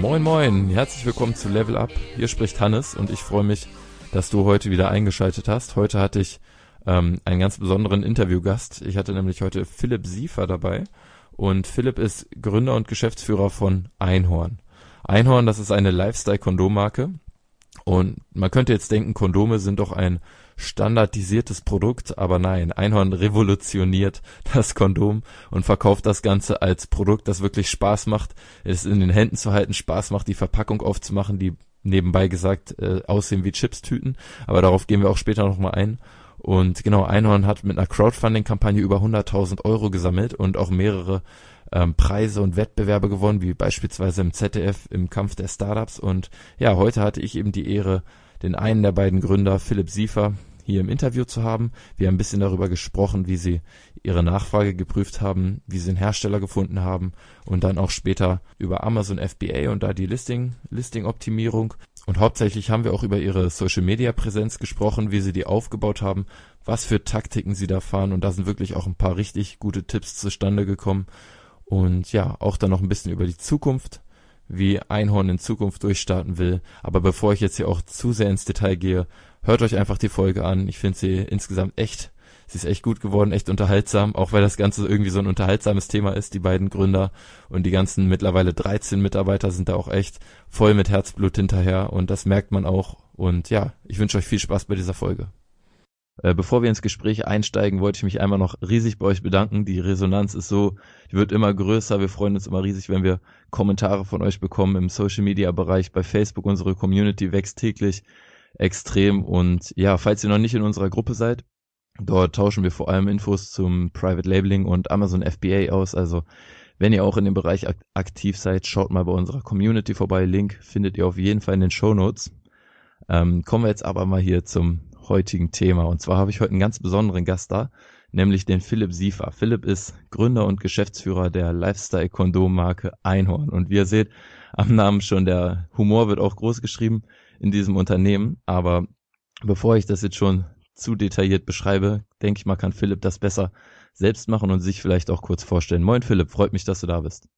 Moin Moin, herzlich willkommen zu Level Up. Hier spricht Hannes und ich freue mich, dass du heute wieder eingeschaltet hast. Heute hatte ich ähm, einen ganz besonderen Interviewgast. Ich hatte nämlich heute Philipp Siefer dabei und Philipp ist Gründer und Geschäftsführer von Einhorn. Einhorn, das ist eine Lifestyle-Kondommarke und man könnte jetzt denken, Kondome sind doch ein standardisiertes Produkt, aber nein, Einhorn revolutioniert das Kondom und verkauft das Ganze als Produkt, das wirklich Spaß macht, es in den Händen zu halten, Spaß macht, die Verpackung aufzumachen, die nebenbei gesagt äh, aussehen wie Chipstüten, aber darauf gehen wir auch später nochmal ein. Und genau, Einhorn hat mit einer Crowdfunding-Kampagne über 100.000 Euro gesammelt und auch mehrere ähm, Preise und Wettbewerbe gewonnen, wie beispielsweise im ZDF im Kampf der Startups. Und ja, heute hatte ich eben die Ehre, den einen der beiden Gründer, Philipp Siefer, hier im Interview zu haben. Wir haben ein bisschen darüber gesprochen, wie sie ihre Nachfrage geprüft haben, wie sie einen Hersteller gefunden haben und dann auch später über Amazon FBA und da die Listing, Listing-Optimierung. Und hauptsächlich haben wir auch über ihre Social-Media-Präsenz gesprochen, wie sie die aufgebaut haben, was für Taktiken sie da fahren. Und da sind wirklich auch ein paar richtig gute Tipps zustande gekommen. Und ja, auch dann noch ein bisschen über die Zukunft, wie Einhorn in Zukunft durchstarten will. Aber bevor ich jetzt hier auch zu sehr ins Detail gehe, hört euch einfach die Folge an. Ich finde sie insgesamt echt, sie ist echt gut geworden, echt unterhaltsam, auch weil das Ganze irgendwie so ein unterhaltsames Thema ist. Die beiden Gründer und die ganzen mittlerweile 13 Mitarbeiter sind da auch echt voll mit Herzblut hinterher und das merkt man auch. Und ja, ich wünsche euch viel Spaß bei dieser Folge. Äh, Bevor wir ins Gespräch einsteigen, wollte ich mich einmal noch riesig bei euch bedanken. Die Resonanz ist so, die wird immer größer. Wir freuen uns immer riesig, wenn wir Kommentare von euch bekommen im Social Media Bereich. Bei Facebook, unsere Community wächst täglich extrem. Und ja, falls ihr noch nicht in unserer Gruppe seid, dort tauschen wir vor allem Infos zum Private Labeling und Amazon FBA aus. Also wenn ihr auch in dem Bereich ak aktiv seid, schaut mal bei unserer Community vorbei. Link findet ihr auf jeden Fall in den Show Notes. Ähm, kommen wir jetzt aber mal hier zum heutigen Thema. Und zwar habe ich heute einen ganz besonderen Gast da, nämlich den Philipp Siefer. Philipp ist Gründer und Geschäftsführer der Lifestyle-Kondom-Marke Einhorn. Und wie ihr seht, am Namen schon, der Humor wird auch groß geschrieben in diesem Unternehmen. Aber bevor ich das jetzt schon zu detailliert beschreibe, denke ich mal, kann Philipp das besser selbst machen und sich vielleicht auch kurz vorstellen. Moin Philipp, freut mich, dass du da bist.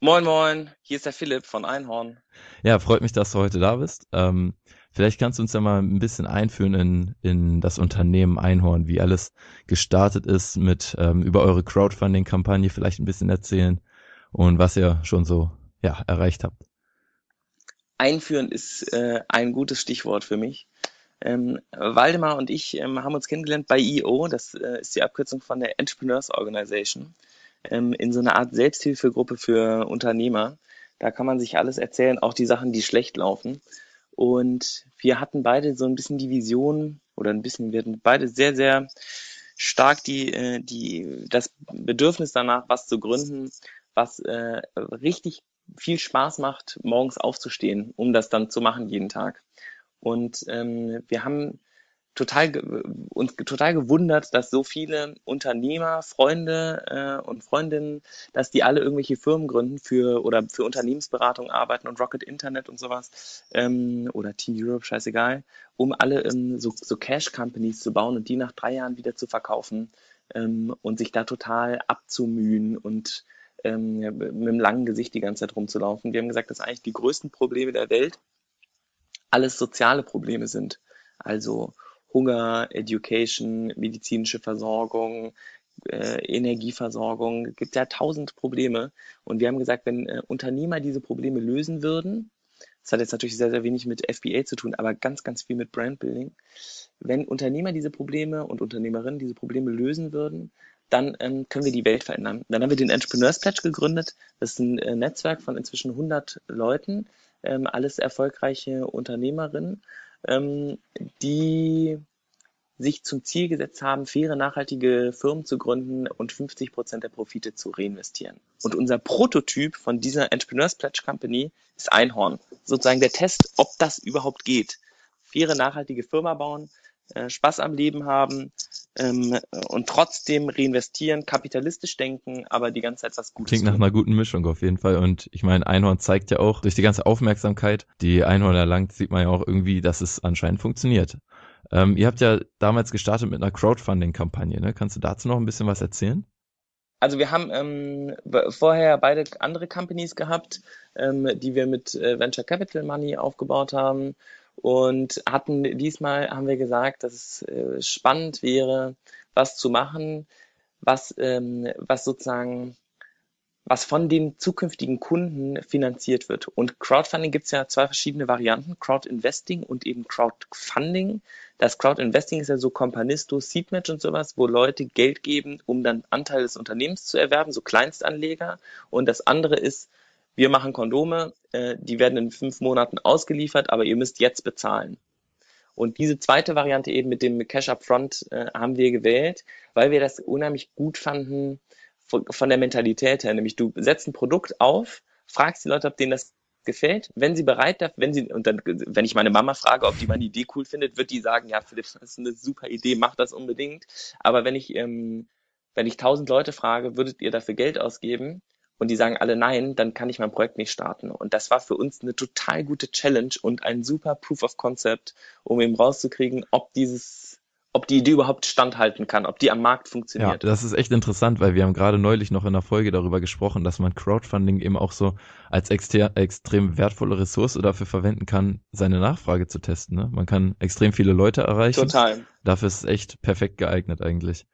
Moin Moin, hier ist der Philipp von Einhorn. Ja, freut mich, dass du heute da bist. Ähm, vielleicht kannst du uns ja mal ein bisschen einführen in, in das Unternehmen Einhorn, wie alles gestartet ist mit ähm, über eure Crowdfunding-Kampagne vielleicht ein bisschen erzählen und was ihr schon so ja, erreicht habt. Einführen ist äh, ein gutes Stichwort für mich. Ähm, Waldemar und ich ähm, haben uns kennengelernt bei EO, das äh, ist die Abkürzung von der Entrepreneurs Organization, ähm, in so einer Art Selbsthilfegruppe für Unternehmer. Da kann man sich alles erzählen, auch die Sachen, die schlecht laufen. Und wir hatten beide so ein bisschen die Vision oder ein bisschen, wir hatten beide sehr, sehr stark die, äh, die, das Bedürfnis danach, was zu gründen, was äh, richtig viel Spaß macht, morgens aufzustehen, um das dann zu machen jeden Tag. Und ähm, wir haben total uns total gewundert, dass so viele Unternehmer, Freunde äh, und Freundinnen, dass die alle irgendwelche Firmen gründen für oder für Unternehmensberatung arbeiten und Rocket Internet und sowas ähm, oder Team Europe, scheißegal, um alle ähm, so, so Cash Companies zu bauen und die nach drei Jahren wieder zu verkaufen ähm, und sich da total abzumühen und ähm, mit einem langen Gesicht die ganze Zeit rumzulaufen. Wir haben gesagt, dass eigentlich die größten Probleme der Welt alles soziale Probleme sind. Also Hunger, Education, medizinische Versorgung, äh, Energieversorgung, es gibt ja tausend Probleme. Und wir haben gesagt, wenn äh, Unternehmer diese Probleme lösen würden, das hat jetzt natürlich sehr, sehr wenig mit FBA zu tun, aber ganz, ganz viel mit Brandbuilding. Wenn Unternehmer diese Probleme und Unternehmerinnen diese Probleme lösen würden, dann ähm, können wir die Welt verändern. Dann haben wir den Entrepreneurs Pledge gegründet. Das ist ein äh, Netzwerk von inzwischen 100 Leuten, ähm, alles erfolgreiche Unternehmerinnen, ähm, die sich zum Ziel gesetzt haben, faire, nachhaltige Firmen zu gründen und 50 Prozent der Profite zu reinvestieren. Und unser Prototyp von dieser Entrepreneurs Pledge Company ist Einhorn. Sozusagen der Test, ob das überhaupt geht. Faire, nachhaltige Firma bauen, äh, Spaß am Leben haben, ähm, und trotzdem reinvestieren, kapitalistisch denken, aber die ganze Zeit was Gutes Klingt nach einer guten Mischung auf jeden Fall. Und ich meine, Einhorn zeigt ja auch durch die ganze Aufmerksamkeit, die Einhorn erlangt, sieht man ja auch irgendwie, dass es anscheinend funktioniert. Ähm, ihr habt ja damals gestartet mit einer Crowdfunding-Kampagne, ne? Kannst du dazu noch ein bisschen was erzählen? Also wir haben ähm, vorher beide andere Companies gehabt, ähm, die wir mit äh, Venture Capital Money aufgebaut haben und hatten diesmal haben wir gesagt, dass es äh, spannend wäre, was zu machen, was ähm, was sozusagen was von den zukünftigen Kunden finanziert wird. Und Crowdfunding gibt es ja zwei verschiedene Varianten, Crowdinvesting und eben Crowdfunding. Das Crowdinvesting ist ja so Companisto, Seedmatch und sowas, wo Leute Geld geben, um dann Anteil des Unternehmens zu erwerben, so Kleinstanleger. Und das andere ist, wir machen Kondome, äh, die werden in fünf Monaten ausgeliefert, aber ihr müsst jetzt bezahlen. Und diese zweite Variante eben mit dem Cash Upfront äh, haben wir gewählt, weil wir das unheimlich gut fanden von, von der Mentalität her. Nämlich du setzt ein Produkt auf, fragst die Leute, ob denen das gefällt. Wenn sie bereit dafür, wenn sie, und dann, wenn ich meine Mama frage, ob die meine Idee cool findet, wird die sagen, ja, Philipp, das ist eine super Idee, mach das unbedingt. Aber wenn ich, ähm, wenn ich tausend Leute frage, würdet ihr dafür Geld ausgeben? Und die sagen alle nein, dann kann ich mein Projekt nicht starten. Und das war für uns eine total gute Challenge und ein super Proof of Concept, um eben rauszukriegen, ob dieses, ob die Idee überhaupt standhalten kann, ob die am Markt Ja, funktioniert. das ist echt interessant, weil wir haben gerade neulich noch in einer Folge darüber gesprochen, dass man Crowdfunding eben auch so als extrem wertvolle Ressource dafür verwenden kann, seine Nachfrage zu testen. Ne? Man kann extrem viele Leute erreichen. Total. Dafür ist es echt perfekt geeignet eigentlich.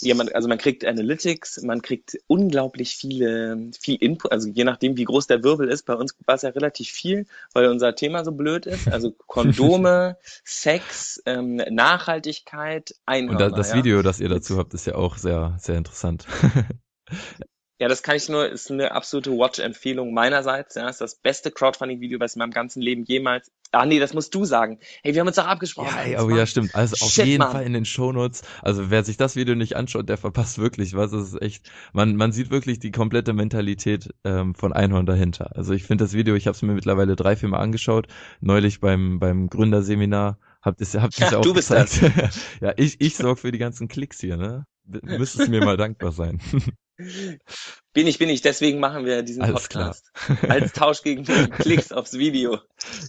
Ja, man, also man kriegt Analytics, man kriegt unglaublich viele, viel Input, also je nachdem, wie groß der Wirbel ist. Bei uns war es ja relativ viel, weil unser Thema so blöd ist. Also Kondome, Sex, ähm, Nachhaltigkeit, Und Einhörner. das ja. Video, das ihr dazu habt, ist ja auch sehr, sehr interessant. Ja, das kann ich nur, ist eine absolute Watch-Empfehlung meinerseits. Ja, ist das beste Crowdfunding-Video, was ich in meinem ganzen Leben jemals. Ah, nee, das musst du sagen. Hey, wir haben uns doch abgesprochen. Ja, ey, Das oh ja, stimmt. Also auf Shit, jeden Mann. Fall in den Shownotes. Also wer sich das Video nicht anschaut, der verpasst wirklich was. Das ist echt, man, man sieht wirklich die komplette Mentalität ähm, von Einhorn dahinter. Also ich finde das Video, ich habe es mir mittlerweile drei, vier Mal angeschaut. Neulich beim, beim Gründerseminar habt ihr habt ihr Ja, auch du bist gezeigt. ja, ich, ich sorge für die ganzen Klicks hier, ne? Du müsstest mir mal dankbar sein. Bin ich, bin ich. Deswegen machen wir diesen Alles klar. Podcast. Als Tausch gegen Klicks aufs Video.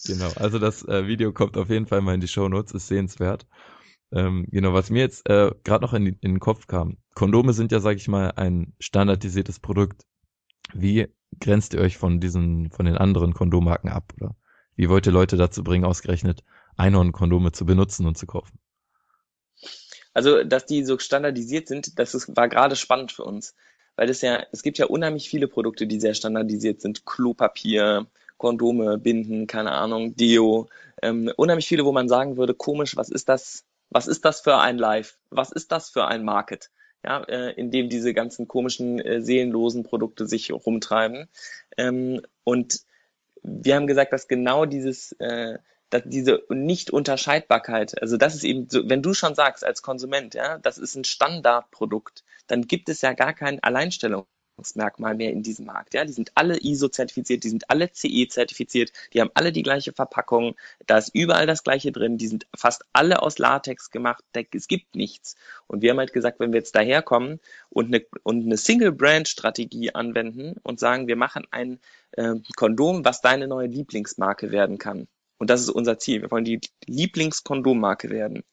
Genau, also das äh, Video kommt auf jeden Fall mal in die Shownotes, ist sehenswert. Ähm, genau, was mir jetzt äh, gerade noch in, in den Kopf kam. Kondome sind ja, sag ich mal, ein standardisiertes Produkt. Wie grenzt ihr euch von diesen, von den anderen Kondommarken ab? Oder wie wollt ihr Leute dazu bringen, ausgerechnet Einhorn-Kondome zu benutzen und zu kaufen? Also, dass die so standardisiert sind, das ist, war gerade spannend für uns. Weil es ja, es gibt ja unheimlich viele Produkte, die sehr standardisiert sind. Klopapier, Kondome, Binden, keine Ahnung, Deo. Ähm, unheimlich viele, wo man sagen würde, komisch, was ist das, was ist das für ein Live? Was ist das für ein Market? Ja, äh, in dem diese ganzen komischen, äh, seelenlosen Produkte sich rumtreiben. Ähm, und wir haben gesagt, dass genau dieses, äh, dass diese Nicht-Unterscheidbarkeit, also das ist eben so, wenn du schon sagst als Konsument, ja, das ist ein Standardprodukt, dann gibt es ja gar kein Alleinstellungsmerkmal mehr in diesem Markt, ja. Die sind alle ISO-zertifiziert, die sind alle CE-zertifiziert, die haben alle die gleiche Verpackung, da ist überall das Gleiche drin, die sind fast alle aus Latex gemacht, es gibt nichts. Und wir haben halt gesagt, wenn wir jetzt daherkommen und eine, und eine Single-Brand-Strategie anwenden und sagen, wir machen ein äh, Kondom, was deine neue Lieblingsmarke werden kann. Und das ist unser Ziel. Wir wollen die Lieblingskondommarke werden.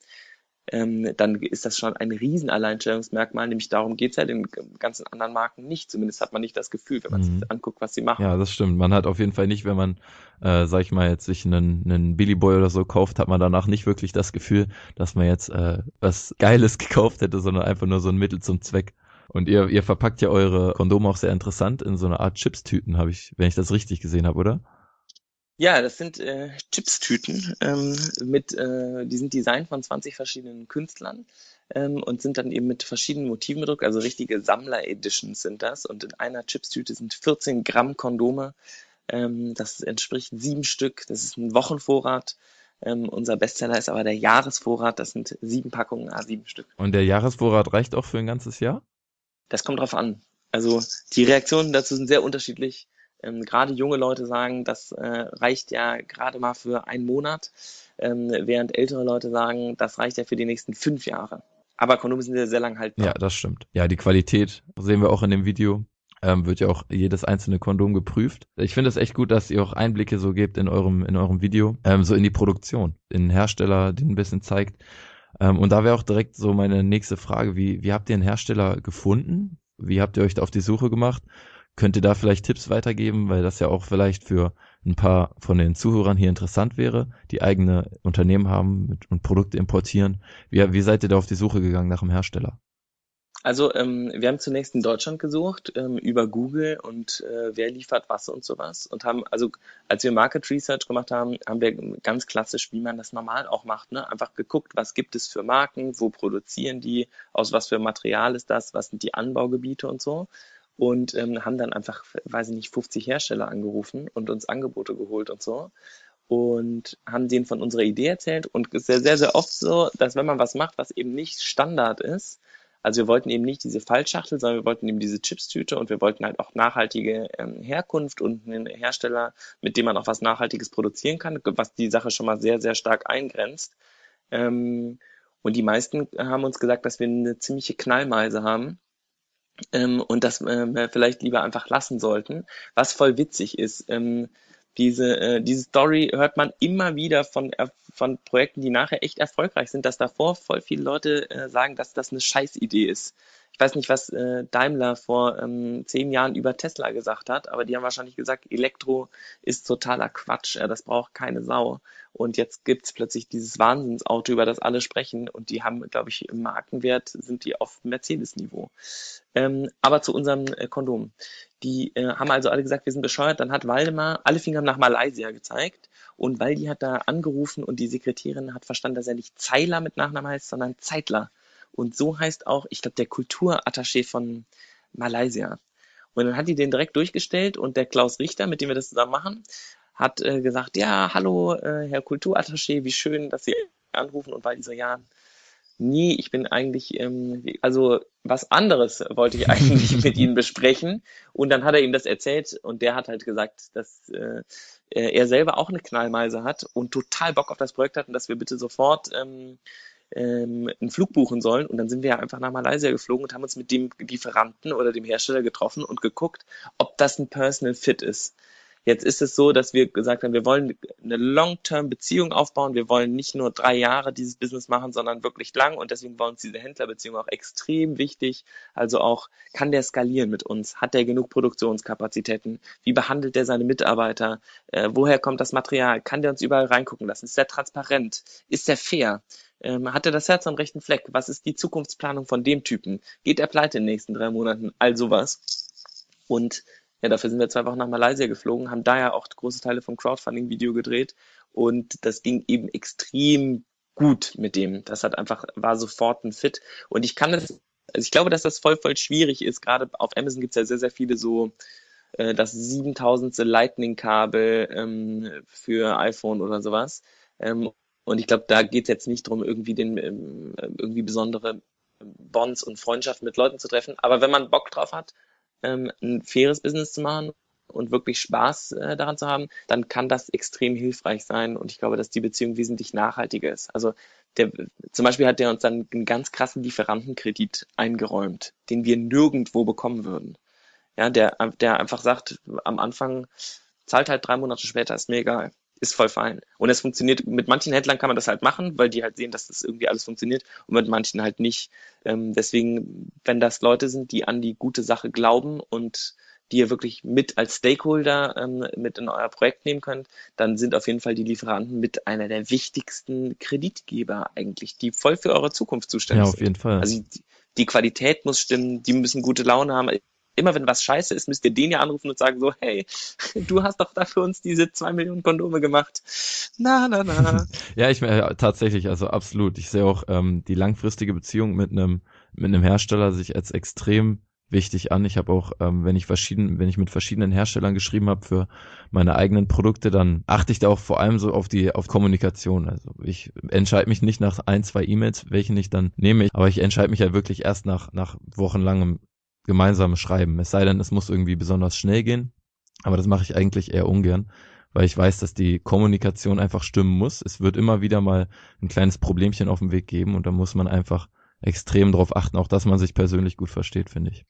Ähm, dann ist das schon ein riesen Alleinstellungsmerkmal, nämlich darum geht's ja den ganzen anderen Marken nicht. Zumindest hat man nicht das Gefühl, wenn man Mhm. sich anguckt, was sie machen. Ja, das stimmt. Man hat auf jeden Fall nicht, wenn man, äh, sag ich mal, jetzt sich einen, einen Billy Boy oder so kauft, hat man danach nicht wirklich das Gefühl, dass man jetzt äh, was Geiles gekauft hätte, sondern einfach nur so ein Mittel zum Zweck. Und ihr, ihr verpackt ja eure Kondome auch sehr interessant in so eine Art Chipstüten, habe ich, wenn ich das richtig gesehen habe, oder? Ja, das sind äh, Chipstüten ähm, mit, äh, die sind designt von 20 verschiedenen Künstlern ähm, und sind dann eben mit verschiedenen Motiven bedruckt, also richtige Sammler-Editions sind das. Und in einer Chipstüte sind 14 Gramm Kondome. Ähm, das entspricht sieben Stück. Das ist ein Wochenvorrat. Ähm, unser Bestseller ist aber der Jahresvorrat. Das sind sieben Packungen, ah, sieben Stück. Und der Jahresvorrat reicht auch für ein ganzes Jahr? Das kommt drauf an. Also die Reaktionen dazu sind sehr unterschiedlich. Ähm, gerade junge Leute sagen, das äh, reicht ja gerade mal für einen Monat, ähm, während ältere Leute sagen, das reicht ja für die nächsten fünf Jahre. Aber Kondome sind ja sehr lang haltbar. Ja, das stimmt. Ja, die Qualität sehen wir auch in dem Video. Ähm, wird ja auch jedes einzelne Kondom geprüft. Ich finde es echt gut, dass ihr auch Einblicke so gebt in eurem, in eurem Video, ähm, so in die Produktion, in den Hersteller, den ein bisschen zeigt. Ähm, und da wäre auch direkt so meine nächste Frage, wie, wie habt ihr einen Hersteller gefunden? Wie habt ihr euch da auf die Suche gemacht? Könnt ihr da vielleicht Tipps weitergeben, weil das ja auch vielleicht für ein paar von den Zuhörern hier interessant wäre, die eigene Unternehmen haben und Produkte importieren. Wie, wie seid ihr da auf die Suche gegangen nach einem Hersteller? Also ähm, wir haben zunächst in Deutschland gesucht ähm, über Google und äh, wer liefert was und sowas und haben also als wir Market Research gemacht haben, haben wir ganz klassisch, wie man das normal auch macht, ne? einfach geguckt, was gibt es für Marken, wo produzieren die, aus was für Material ist das, was sind die Anbaugebiete und so und ähm, haben dann einfach, weiß ich nicht, 50 Hersteller angerufen und uns Angebote geholt und so und haben denen von unserer Idee erzählt und es ist sehr, sehr, sehr oft so, dass wenn man was macht, was eben nicht Standard ist, also wir wollten eben nicht diese Fallschachtel, sondern wir wollten eben diese Chipstüte und wir wollten halt auch nachhaltige ähm, Herkunft und einen Hersteller, mit dem man auch was Nachhaltiges produzieren kann, was die Sache schon mal sehr, sehr stark eingrenzt. Ähm, und die meisten haben uns gesagt, dass wir eine ziemliche Knallmeise haben ähm, und dass äh, wir vielleicht lieber einfach lassen sollten. Was voll witzig ist, ähm, diese, äh, diese Story hört man immer wieder von, äh, von Projekten, die nachher echt erfolgreich sind, dass davor voll viele Leute äh, sagen, dass das eine Scheißidee ist. Ich weiß nicht, was äh, Daimler vor ähm, zehn Jahren über Tesla gesagt hat, aber die haben wahrscheinlich gesagt, Elektro ist totaler Quatsch, ja, das braucht keine Sau. Und jetzt gibt's plötzlich dieses Wahnsinnsauto, über das alle sprechen und die haben, glaube ich, im Markenwert sind die auf Mercedes-Niveau. Ähm, aber zu unserem äh, Kondom. Die äh, haben also alle gesagt, wir sind bescheuert. Dann hat Waldemar alle Finger nach Malaysia gezeigt und Waldi hat da angerufen und die Sekretärin hat verstanden, dass er nicht Zeiler mit Nachnamen heißt, sondern Zeitler. Und so heißt auch, ich glaube, der Kulturattaché von Malaysia. Und dann hat die den direkt durchgestellt und der Klaus Richter, mit dem wir das zusammen machen, hat äh, gesagt, ja, hallo, äh, Herr Kulturattaché, wie schön, dass Sie anrufen. Und Waldi so, ja, nee, ich bin eigentlich, ähm, also was anderes wollte ich eigentlich mit Ihnen besprechen. Und dann hat er ihm das erzählt und der hat halt gesagt, dass äh, er selber auch eine Knallmeise hat und total Bock auf das Projekt hat und dass wir bitte sofort ähm, ähm, einen Flug buchen sollen. Und dann sind wir ja einfach nach Malaysia geflogen und haben uns mit dem Lieferanten oder dem Hersteller getroffen und geguckt, ob das ein Personal Fit ist. Jetzt ist es so, dass wir gesagt haben, wir wollen eine Long-Term-Beziehung aufbauen. Wir wollen nicht nur drei Jahre dieses Business machen, sondern wirklich lang. Und deswegen war uns diese Händlerbeziehung auch extrem wichtig. Also auch, kann der skalieren mit uns? Hat der genug Produktionskapazitäten? Wie behandelt der seine Mitarbeiter? Äh, woher kommt das Material? Kann der uns überall reingucken lassen? Ist der transparent? Ist der fair? Ähm, hat er das Herz am rechten Fleck? Was ist die Zukunftsplanung von dem Typen? Geht er pleite in den nächsten drei Monaten? All sowas. Und ja, dafür sind wir zwei Wochen nach Malaysia geflogen, haben da ja auch große Teile vom Crowdfunding-Video gedreht und das ging eben extrem gut mit dem. Das hat einfach, war sofort ein Fit. Und ich kann das, also ich glaube, dass das voll, voll schwierig ist. Gerade auf Amazon gibt es ja sehr, sehr viele so äh, das 7000. Lightning-Kabel ähm, für iPhone oder sowas. Ähm, und ich glaube, da geht es jetzt nicht darum, irgendwie den ähm, irgendwie besondere Bonds und Freundschaften mit Leuten zu treffen. Aber wenn man Bock drauf hat, ähm, ein faires Business zu machen und wirklich Spaß äh, daran zu haben, dann kann das extrem hilfreich sein. Und ich glaube, dass die Beziehung wesentlich nachhaltiger ist. Also der, zum Beispiel hat der uns dann einen ganz krassen Lieferantenkredit eingeräumt, den wir nirgendwo bekommen würden. Ja, der, der einfach sagt, am Anfang zahlt halt drei Monate später, ist mir egal ist voll fein. Und es funktioniert, mit manchen Händlern kann man das halt machen, weil die halt sehen, dass das irgendwie alles funktioniert und mit manchen halt nicht. Ähm, deswegen, wenn das Leute sind, die an die gute Sache glauben und die ihr wirklich mit als Stakeholder ähm, mit in euer Projekt nehmen könnt, dann sind auf jeden Fall die Lieferanten mit einer der wichtigsten Kreditgeber eigentlich, die voll für eure Zukunft zuständig sind. Ja, auf jeden Fall. Also die, die Qualität muss stimmen, die müssen gute Laune haben immer wenn was scheiße ist, müsst ihr den ja anrufen und sagen so, hey, du hast doch da für uns diese zwei Millionen Kondome gemacht. Na, na, na. ja, ich äh, tatsächlich, also absolut. Ich sehe auch ähm, die langfristige Beziehung mit einem mit einem Hersteller sich als extrem wichtig an. Ich habe auch, ähm, wenn ich verschieden, wenn ich mit verschiedenen Herstellern geschrieben habe für meine eigenen Produkte, dann achte ich da auch vor allem so auf die auf Kommunikation. Also ich entscheide mich nicht nach ein, zwei E-Mails, welche ich dann nehme, aber ich entscheide mich ja wirklich erst nach nach wochenlangem gemeinsam schreiben. Es sei denn, es muss irgendwie besonders schnell gehen. Aber das mache ich eigentlich eher ungern, weil ich weiß, dass die Kommunikation einfach stimmen muss. Es wird immer wieder mal ein kleines Problemchen auf dem Weg geben und da muss man einfach extrem darauf achten, auch dass man sich persönlich gut versteht, finde ich.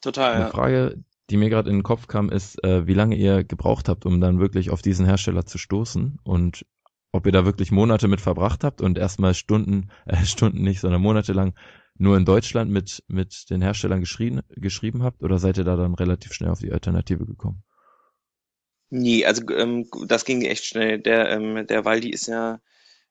Total. Eine Ja. Frage, die mir gerade in den Kopf kam, ist, äh, wie lange ihr gebraucht habt, um dann wirklich auf diesen Hersteller zu stoßen und ob ihr da wirklich Monate mit verbracht habt und erstmal Stunden, äh, Stunden nicht, sondern monatelang nur in Deutschland mit, mit den Herstellern geschrieben, geschrieben habt oder seid ihr da dann relativ schnell auf die Alternative gekommen? Nee, also ähm, das ging echt schnell. Der, ähm, der Waldi ist ja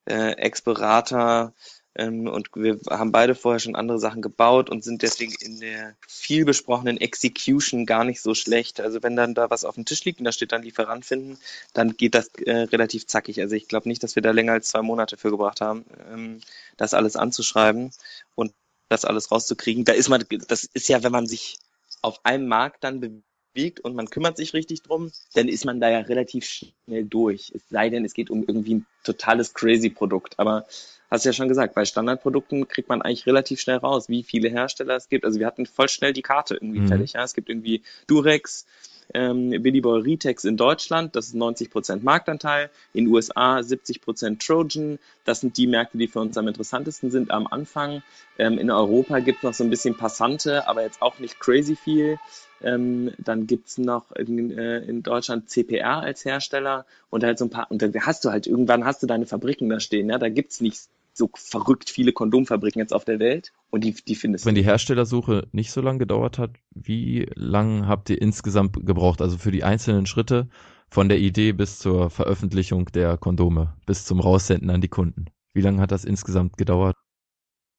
äh, Ex-Berater ähm, und wir haben beide vorher schon andere Sachen gebaut und sind deswegen in der viel besprochenen Execution gar nicht so schlecht. Also wenn dann da was auf dem Tisch liegt und da steht dann Lieferant finden, dann geht das äh, relativ zackig. Also ich glaube nicht, dass wir da länger als zwei Monate für gebracht haben, ähm, das alles anzuschreiben und das alles rauszukriegen. Da ist man, das ist ja, wenn man sich auf einem Markt dann bewegt und man kümmert sich richtig drum, dann ist man da ja relativ schnell durch. Es sei denn, es geht um irgendwie ein totales crazy Produkt. Aber hast ja schon gesagt, bei Standardprodukten kriegt man eigentlich relativ schnell raus, wie viele Hersteller es gibt. Also wir hatten voll schnell die Karte irgendwie Mhm. fertig. Ja? Es gibt irgendwie Durex, ähm, Billy Boy Retex in Deutschland, das ist 90% Marktanteil, in USA 70% Trojan, das sind die Märkte, die für uns am interessantesten sind am Anfang. Ähm, in Europa gibt es noch so ein bisschen Passante, aber jetzt auch nicht crazy viel. Ähm, dann gibt's noch in, äh, in Deutschland CPR als Hersteller und halt so ein paar, und dann hast du halt irgendwann hast du deine Fabriken da stehen, ja, da gibt's nicht so verrückt viele Kondomfabriken jetzt auf der Welt und die, die findest Wenn du. die Herstellersuche nicht so lange gedauert hat, wie lang habt ihr insgesamt gebraucht? Also für die einzelnen Schritte von der Idee bis zur Veröffentlichung der Kondome, bis zum Raussenden an die Kunden. Wie lange hat das insgesamt gedauert?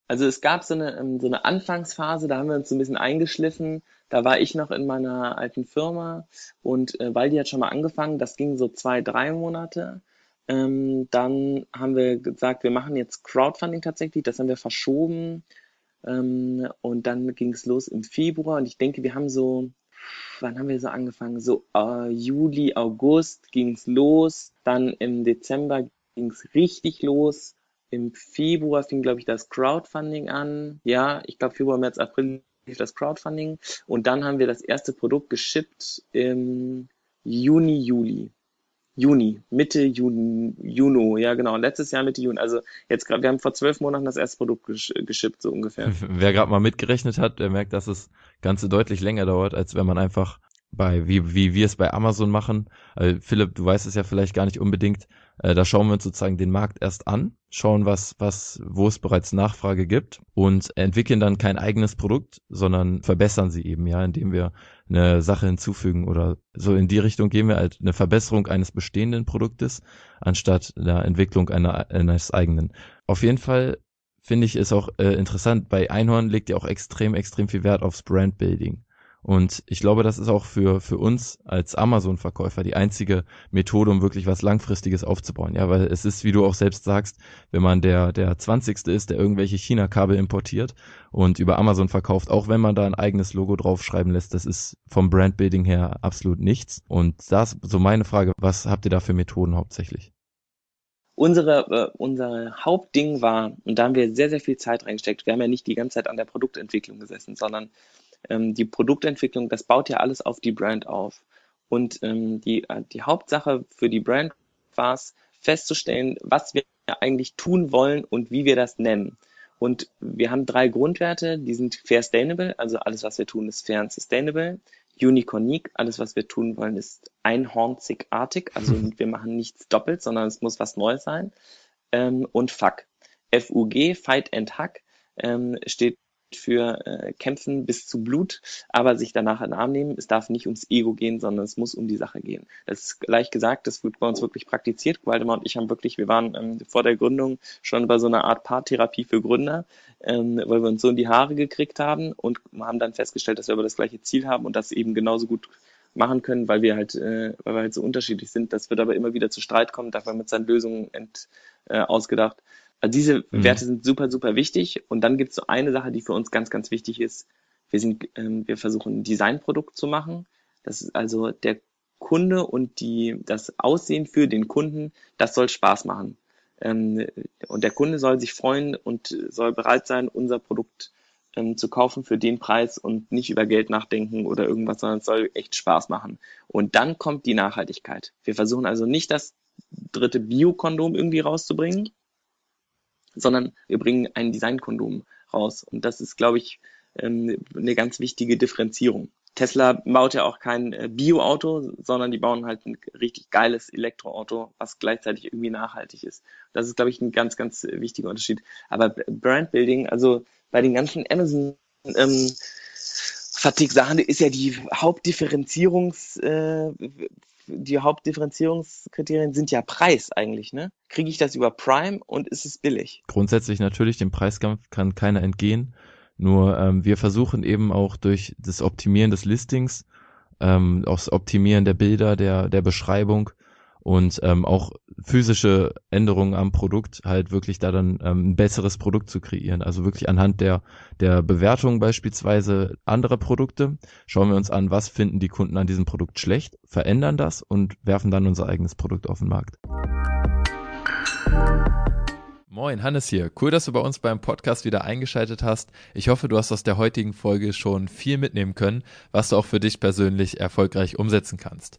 Also es gab so eine, ähm, so eine Anfangsphase, da haben wir uns so ein bisschen eingeschliffen. Da war ich noch in meiner alten Firma und äh, Waldi hat schon mal angefangen. Das ging so zwei, drei Monate. Ähm, dann haben wir gesagt, wir machen jetzt Crowdfunding tatsächlich. Das haben wir verschoben. Ähm, und dann ging es los im Februar. Und ich denke, wir haben so, wann haben wir so angefangen? So äh, Juli, August ging es los. Dann im Dezember ging es richtig los. Im Februar fing, glaube ich, das Crowdfunding an. Ja, ich glaube, Februar, März, April das Crowdfunding. Und dann haben wir das erste Produkt geschippt im Juni, Juli. Juni, Mitte Juni, Juni, ja genau, letztes Jahr Mitte Juni. Also jetzt gerade, wir haben vor zwölf Monaten das erste Produkt gesch geschippt, so ungefähr. Wer gerade mal mitgerechnet hat, der merkt, dass das Ganze deutlich länger dauert, als wenn man einfach bei, wie, wie wir es bei Amazon machen. Also Philipp, du weißt es ja vielleicht gar nicht unbedingt. Äh, da schauen wir uns sozusagen den Markt erst an, schauen, was, was, wo es bereits Nachfrage gibt und entwickeln dann kein eigenes Produkt, sondern verbessern sie eben, ja, indem wir eine Sache hinzufügen oder so in die Richtung gehen wir halt eine Verbesserung eines bestehenden Produktes anstatt der Entwicklung einer, eines eigenen. Auf jeden Fall finde ich es auch äh, interessant. Bei Einhorn legt ihr auch extrem, extrem viel Wert aufs Brandbuilding. Und ich glaube, das ist auch für, für uns als Amazon-Verkäufer die einzige Methode, um wirklich was Langfristiges aufzubauen. Ja, weil es ist, wie du auch selbst sagst, wenn man der, der 20. ist, der irgendwelche China-Kabel importiert und über Amazon verkauft, auch wenn man da ein eigenes Logo draufschreiben lässt, das ist vom Brandbuilding her absolut nichts. Und das so meine Frage, was habt ihr da für Methoden hauptsächlich? Unsere, äh, unser Hauptding war, und da haben wir sehr, sehr viel Zeit reingesteckt, wir haben ja nicht die ganze Zeit an der Produktentwicklung gesessen, sondern ähm, die Produktentwicklung, das baut ja alles auf die Brand auf. Und ähm, die, äh, die Hauptsache für die Brand war es, festzustellen, was wir eigentlich tun wollen und wie wir das nennen. Und wir haben drei Grundwerte, die sind fair sustainable, also alles, was wir tun, ist fair und sustainable. Unicornique, alles, was wir tun wollen, ist einhornzigartig, also wir machen nichts doppelt, sondern es muss was Neues sein. Ähm, und FUG, FUG, Fight and Hack, ähm, steht für äh, Kämpfen bis zu Blut, aber sich danach in den Arm nehmen. Es darf nicht ums Ego gehen, sondern es muss um die Sache gehen. Das ist leicht gesagt, das wird bei uns wirklich praktiziert. Waldemar und ich haben wirklich, wir waren ähm, vor der Gründung schon bei so einer Art Paartherapie für Gründer, ähm, weil wir uns so in die Haare gekriegt haben und haben dann festgestellt, dass wir aber das gleiche Ziel haben und das eben genauso gut machen können, weil wir halt, äh, weil wir halt so unterschiedlich sind. Das wird aber immer wieder zu Streit kommen, dafür mit seinen Lösungen ent, äh, ausgedacht. Also diese Mhm. Werte sind super, super wichtig. Und dann gibt es so eine Sache, die für uns ganz, ganz wichtig ist. Wir sind, ähm, wir versuchen ein Designprodukt zu machen. Das ist also der Kunde und die, das Aussehen für den Kunden, das soll Spaß machen. Ähm, und der Kunde soll sich freuen und soll bereit sein, unser Produkt ähm, zu kaufen für den Preis und nicht über Geld nachdenken oder irgendwas, sondern es soll echt Spaß machen. Und dann kommt die Nachhaltigkeit. Wir versuchen also nicht das dritte Biokondom irgendwie rauszubringen, sondern wir bringen ein Designkondom raus. Und das ist, glaube ich, ähm, eine ganz wichtige Differenzierung. Tesla baut ja auch kein äh, Bio-Auto, sondern die bauen halt ein richtig geiles Elektroauto, was gleichzeitig irgendwie nachhaltig ist. Das ist, glaube ich, ein ganz, ganz wichtiger Unterschied. Aber Brandbuilding, also bei den ganzen Amazon ähm, Fatigue-Sachen ist ja die Hauptdifferenzierungs, äh, die Hauptdifferenzierungskriterien sind ja Preis eigentlich, ne? Kriege ich das über Prime und ist es billig? Grundsätzlich natürlich, dem Preiskampf kann keiner entgehen. Nur ähm, wir versuchen eben auch durch das Optimieren des Listings, ähm, auch das Optimieren der Bilder, der, der Beschreibung und ähm, auch physische Änderungen am Produkt halt wirklich da dann ähm, ein besseres Produkt zu kreieren. Also wirklich anhand der, der Bewertung beispielsweise anderer Produkte schauen wir uns an, was finden die Kunden an diesem Produkt schlecht, verändern das und werfen dann unser eigenes Produkt auf den Markt. Moin, Hannes hier. Cool, dass du bei uns beim Podcast wieder eingeschaltet hast. Ich hoffe, du hast aus der heutigen Folge schon viel mitnehmen können, was du auch für dich persönlich erfolgreich umsetzen kannst.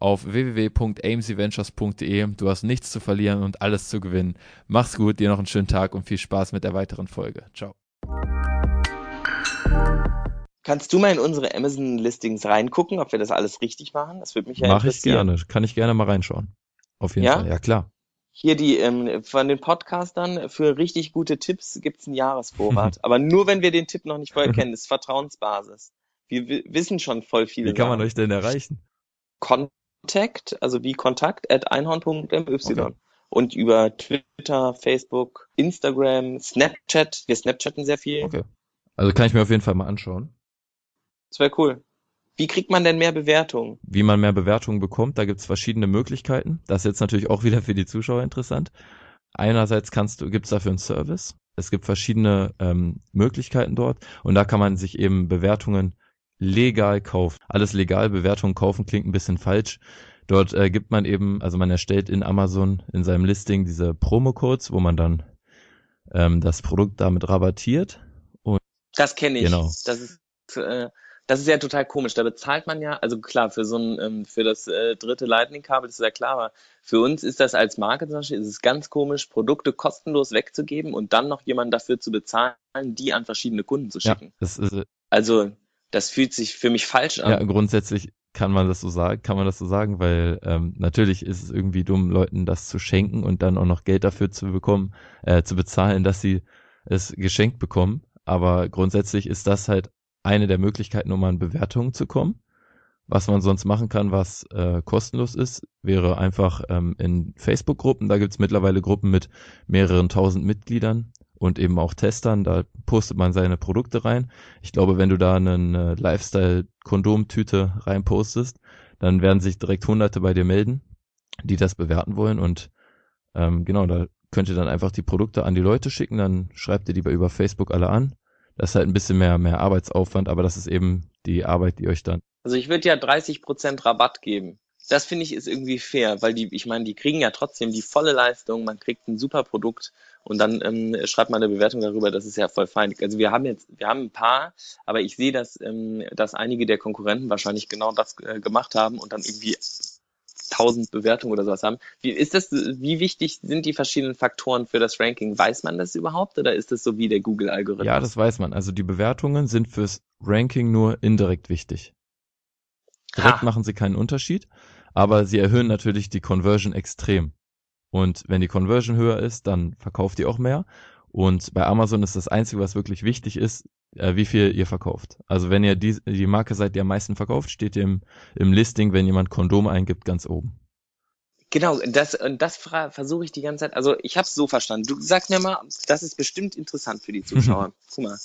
auf www.amcventures.de. Du hast nichts zu verlieren und alles zu gewinnen. Mach's gut, dir noch einen schönen Tag und viel Spaß mit der weiteren Folge. Ciao. Kannst du mal in unsere Amazon-Listings reingucken, ob wir das alles richtig machen? Das würde mich ja Mach ich gerne. Kann ich gerne mal reinschauen. Auf jeden Ja? Fall. Ja, klar. Hier die ähm, von den Podcastern für richtig gute Tipps gibt's einen Jahresvorrat. Aber nur wenn wir den Tipp noch nicht vorher kennen, das ist Vertrauensbasis. Wir wi- wissen schon voll viele Wie kann man euch denn erreichen? Contact, also wie Kontakt at einhorn.my Okay. und über Twitter, Facebook, Instagram, Snapchat. Wir Snapchatten sehr viel. Okay. Also kann ich mir auf jeden Fall mal anschauen. Das wäre cool. Wie kriegt man denn mehr Bewertungen? Wie man mehr Bewertungen bekommt, da gibt's verschiedene Möglichkeiten. Das ist jetzt natürlich auch wieder für die Zuschauer interessant. Einerseits kannst du, gibt's dafür einen Service. Es gibt verschiedene ähm, Möglichkeiten dort und da kann man sich eben Bewertungen legal kaufen. Alles legal, Bewertungen kaufen klingt ein bisschen falsch. Dort äh, gibt man eben, also man erstellt in Amazon in seinem Listing diese Promo-Codes, wo man dann ähm, das Produkt damit rabattiert. Und Das kenne ich. Genau. Das ist, äh, das ist ja total komisch. Da bezahlt man ja, also klar, für so ein, ähm, für das äh, dritte Lightning-Kabel ist ja klar, aber für uns ist das als Marke zum Beispiel, ist es ganz komisch, Produkte kostenlos wegzugeben und dann noch jemanden dafür zu bezahlen, die an verschiedene Kunden zu ja, schicken. das ist, äh, Also, das fühlt sich für mich falsch an. ja, grundsätzlich kann man das so sagen, kann man das so sagen, weil ähm, natürlich ist es irgendwie dumm, Leuten das zu schenken und dann auch noch Geld dafür zu bekommen, äh, zu bezahlen, dass sie es geschenkt bekommen. Aber grundsätzlich ist das halt eine der Möglichkeiten, um an Bewertungen zu kommen. Was man sonst machen kann, was äh, kostenlos ist, wäre einfach ähm, in Facebook-Gruppen. Da gibt's mittlerweile Gruppen mit mehreren tausend Mitgliedern und eben auch Testern. Da postet man seine Produkte rein. Ich glaube, wenn du da eine Lifestyle-Kondomtüte reinpostest, dann werden sich direkt Hunderte bei dir melden, die das bewerten wollen. Und ähm, genau, da könnt ihr dann einfach die Produkte an die Leute schicken. Dann schreibt ihr die über Facebook alle an. Das ist halt ein bisschen mehr, mehr Arbeitsaufwand, aber das ist eben die Arbeit, die euch dann Also ich würde ja 30% Rabatt geben. Das finde ich ist irgendwie fair, weil die, ich meine, die kriegen ja trotzdem die volle Leistung, man kriegt ein super Produkt und dann ähm, schreibt man eine Bewertung darüber, das ist ja voll fein. Also wir haben jetzt, wir haben ein paar, aber ich sehe, dass, ähm, dass einige der Konkurrenten wahrscheinlich genau das äh, gemacht haben und dann irgendwie 1000 Bewertungen oder sowas haben. Wie ist das, wie wichtig sind die verschiedenen Faktoren für das Ranking? Weiß man das überhaupt oder ist das so wie der Google-Algorithmus? Ja, das weiß man. Also die Bewertungen sind fürs Ranking nur indirekt wichtig. Direkt Ha. machen sie keinen Unterschied, aber sie erhöhen natürlich die Conversion extrem. Und wenn die Conversion höher ist, dann verkauft ihr auch mehr. Und bei Amazon ist das Einzige, was wirklich wichtig ist, äh, wie viel ihr verkauft. Also wenn ihr die, die Marke seid, die am meisten verkauft, steht ihr im, im Listing, wenn jemand Kondome eingibt, ganz oben. Genau, das, und das versuche ich die ganze Zeit. Also ich habe es so verstanden. Du sag mir mal, das ist bestimmt interessant für die Zuschauer. Guck mal,